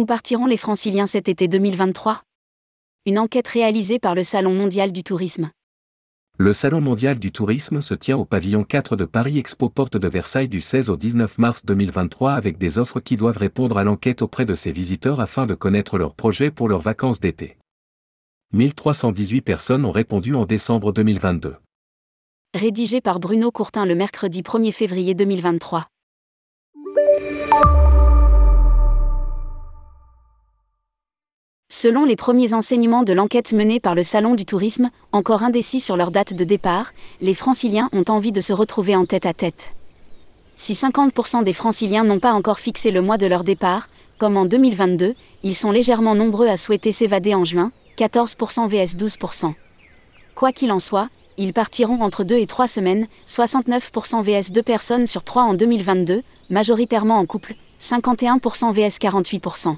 Où partiront les franciliens cet été 2023 Une enquête réalisée par le Salon mondial du tourisme. Le Salon mondial du tourisme se tient au pavillon 4 de Paris Expo Porte de Versailles du 16 au 19 mars 2023 avec des offres qui doivent répondre à l'enquête auprès de ses visiteurs afin de connaître leurs projets pour leurs vacances d'été. 1318 personnes ont répondu en décembre 2022. Rédigé par Bruno Courtin le mercredi 1er février 2023. Selon les premiers enseignements de l'enquête menée par le Salon du tourisme, encore indécis sur leur date de départ, les franciliens ont envie de se retrouver en tête à tête. Si 50% des franciliens n'ont pas encore fixé le mois de leur départ, comme en 2022, ils sont légèrement nombreux à souhaiter s'évader en juin, 14% vs 12%. Quoi qu'il en soit, ils partiront entre 2 et 3 semaines, 69% vs 2 personnes sur 3 en 2022, majoritairement en couple, 51% vs 48%.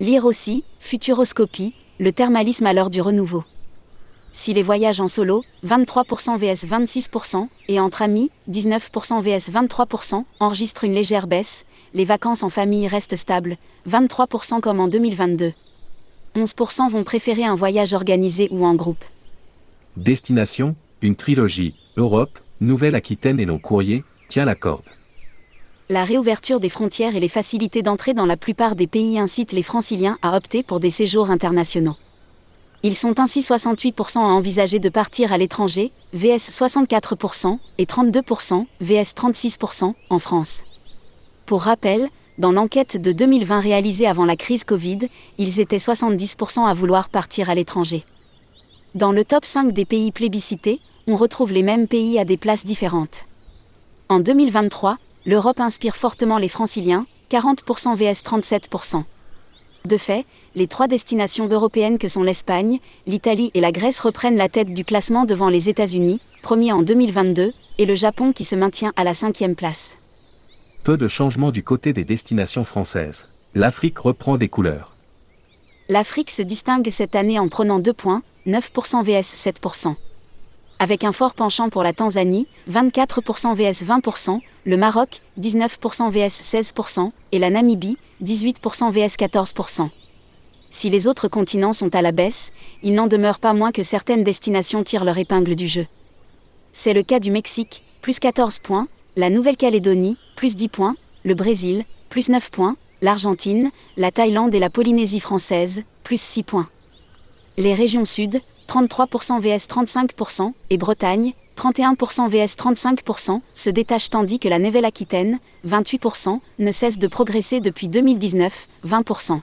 Lire aussi, Futuroscopie, le thermalisme à l'heure du renouveau. Si les voyages en solo, 23% vs 26%, et entre amis, 19% vs 23%, enregistrent une légère baisse, les vacances en famille restent stables, 23% comme en 2022. 11% vont préférer un voyage organisé ou en groupe. Destination, une trilogie, Europe, Nouvelle-Aquitaine et non courrier, tient la corde. La réouverture des frontières et les facilités d'entrée dans la plupart des pays incitent les franciliens à opter pour des séjours internationaux. Ils sont ainsi 68% à envisager de partir à l'étranger, VS 64% et 32%, VS 36% en France. Pour rappel, dans l'enquête de 2020 réalisée avant la crise Covid, ils étaient 70% à vouloir partir à l'étranger. Dans le top 5 des pays plébiscités, on retrouve les mêmes pays à des places différentes. En 2023, l'Europe inspire fortement les franciliens, 40% vs 37%. De fait, les trois destinations européennes que sont l'Espagne, l'Italie et la Grèce reprennent la tête du classement devant les États-Unis, premier en 2022, et le Japon qui se maintient à la cinquième place. Peu de changements du côté des destinations françaises. L'Afrique reprend des couleurs. L'Afrique se distingue cette année en prenant 2 points, 9% vs 7% avec un fort penchant pour la Tanzanie, 24% vs 20%, le Maroc, 19% vs 16%, et la Namibie, 18% vs 14%. Si les autres continents sont à la baisse, il n'en demeure pas moins que certaines destinations tirent leur épingle du jeu. C'est le cas du Mexique, plus 14 points, la Nouvelle-Calédonie, plus 10 points, le Brésil, plus 9 points, l'Argentine, la Thaïlande et la Polynésie française, plus 6 points. Les régions sud, 33% vs 35%, et Bretagne, 31% vs 35%, se détachent tandis que la Nouvelle-Aquitaine, 28%, ne cesse de progresser depuis 2019, 20%.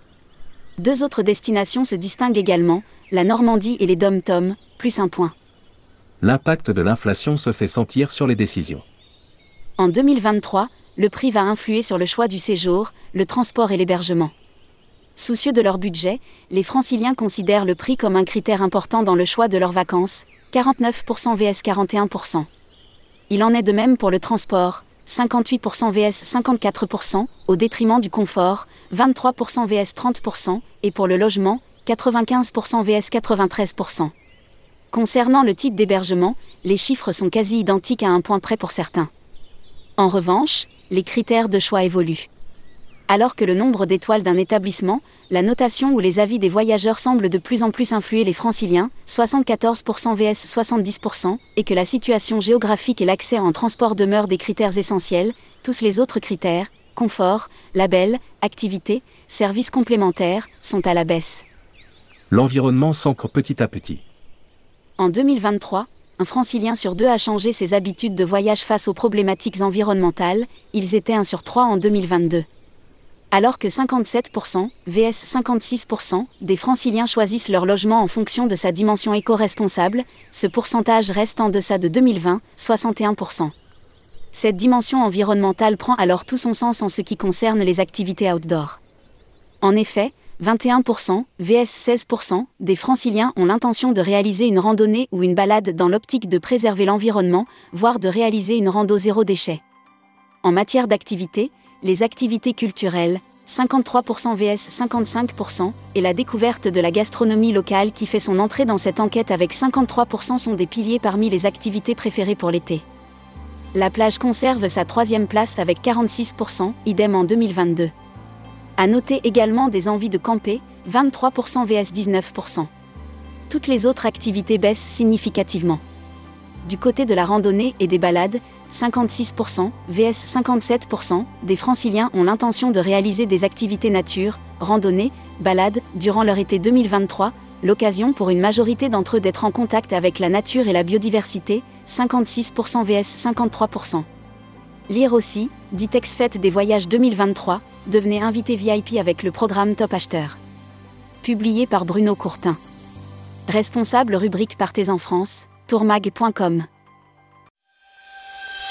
Deux autres destinations se distinguent également, la Normandie et les Dom-Tom, plus un point. L'impact de l'inflation se fait sentir sur les décisions. En 2023, le prix va influer sur le choix du séjour, le transport et l'hébergement. Soucieux de leur budget, les franciliens considèrent le prix comme un critère important dans le choix de leurs vacances, 49% vs 41%. Il en est de même pour le transport, 58% vs 54%, au détriment du confort, 23% vs 30%, et pour le logement, 95% vs 93%. Concernant le type d'hébergement, les chiffres sont quasi identiques à un point près pour certains. En revanche, les critères de choix évoluent alors que le nombre d'étoiles d'un établissement, la notation ou les avis des voyageurs semblent de plus en plus influer les franciliens, 74% vs 70%, et que la situation géographique et l'accès en transport demeurent des critères essentiels, tous les autres critères, confort, label, activité, services complémentaires, sont à la baisse. L'environnement s'ancre petit à petit. En 2023, un francilien sur deux a changé ses habitudes de voyage face aux problématiques environnementales, ils étaient un sur trois en 2022 alors que 57%, vs 56%, des franciliens choisissent leur logement en fonction de sa dimension éco-responsable, ce pourcentage reste en deçà de 2020, 61%. Cette dimension environnementale prend alors tout son sens en ce qui concerne les activités outdoor. En effet, 21%, vs 16%, des franciliens ont l'intention de réaliser une randonnée ou une balade dans l'optique de préserver l'environnement, voire de réaliser une rando zéro déchet. En matière d'activité, les activités culturelles, 53% vs 55%, et la découverte de la gastronomie locale qui fait son entrée dans cette enquête avec 53% sont des piliers parmi les activités préférées pour l'été. La plage conserve sa troisième place avec 46%, idem en 2022. À noter également des envies de camper, 23% vs 19%. Toutes les autres activités baissent significativement. Du côté de la randonnée et des balades, 56% vs 57% des franciliens ont l'intention de réaliser des activités nature, randonnée, balade, durant leur été 2023, l'occasion pour une majorité d'entre eux d'être en contact avec la nature et la biodiversité, 56% vs 53%. Lire aussi, Ditex Fête des voyages 2023, devenez invité VIP avec le programme Top Acheteur. Publié par Bruno Courtin. Responsable rubrique Partez en France, tourmag.com.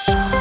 Podcast.